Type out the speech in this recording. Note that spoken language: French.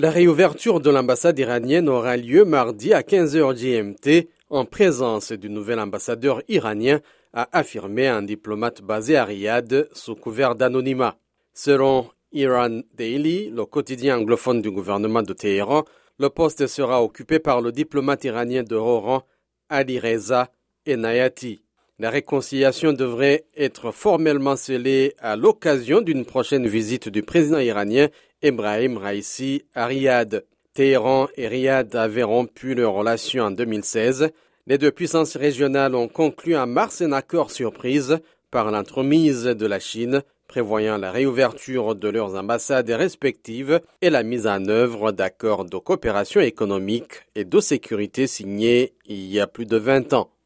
La réouverture de l'ambassade iranienne aura lieu mardi à 15h GMT en présence du nouvel ambassadeur iranien, a affirmé un diplomate basé à Riyad sous couvert d'anonymat. Selon Iran Daily, le quotidien anglophone du gouvernement de Téhéran, le poste sera occupé par le diplomate iranien de rang Ali Reza Enayati. La réconciliation devrait être formellement scellée à l'occasion d'une prochaine visite du président iranien Ebrahim Raisi à Riyad. Téhéran et Riyad avaient rompu leurs relations en 2016. Les deux puissances régionales ont conclu en mars un accord surprise par l'entremise de la Chine, prévoyant la réouverture de leurs ambassades respectives et la mise en œuvre d'accords de coopération économique et de sécurité signés il y a plus de 20 ans.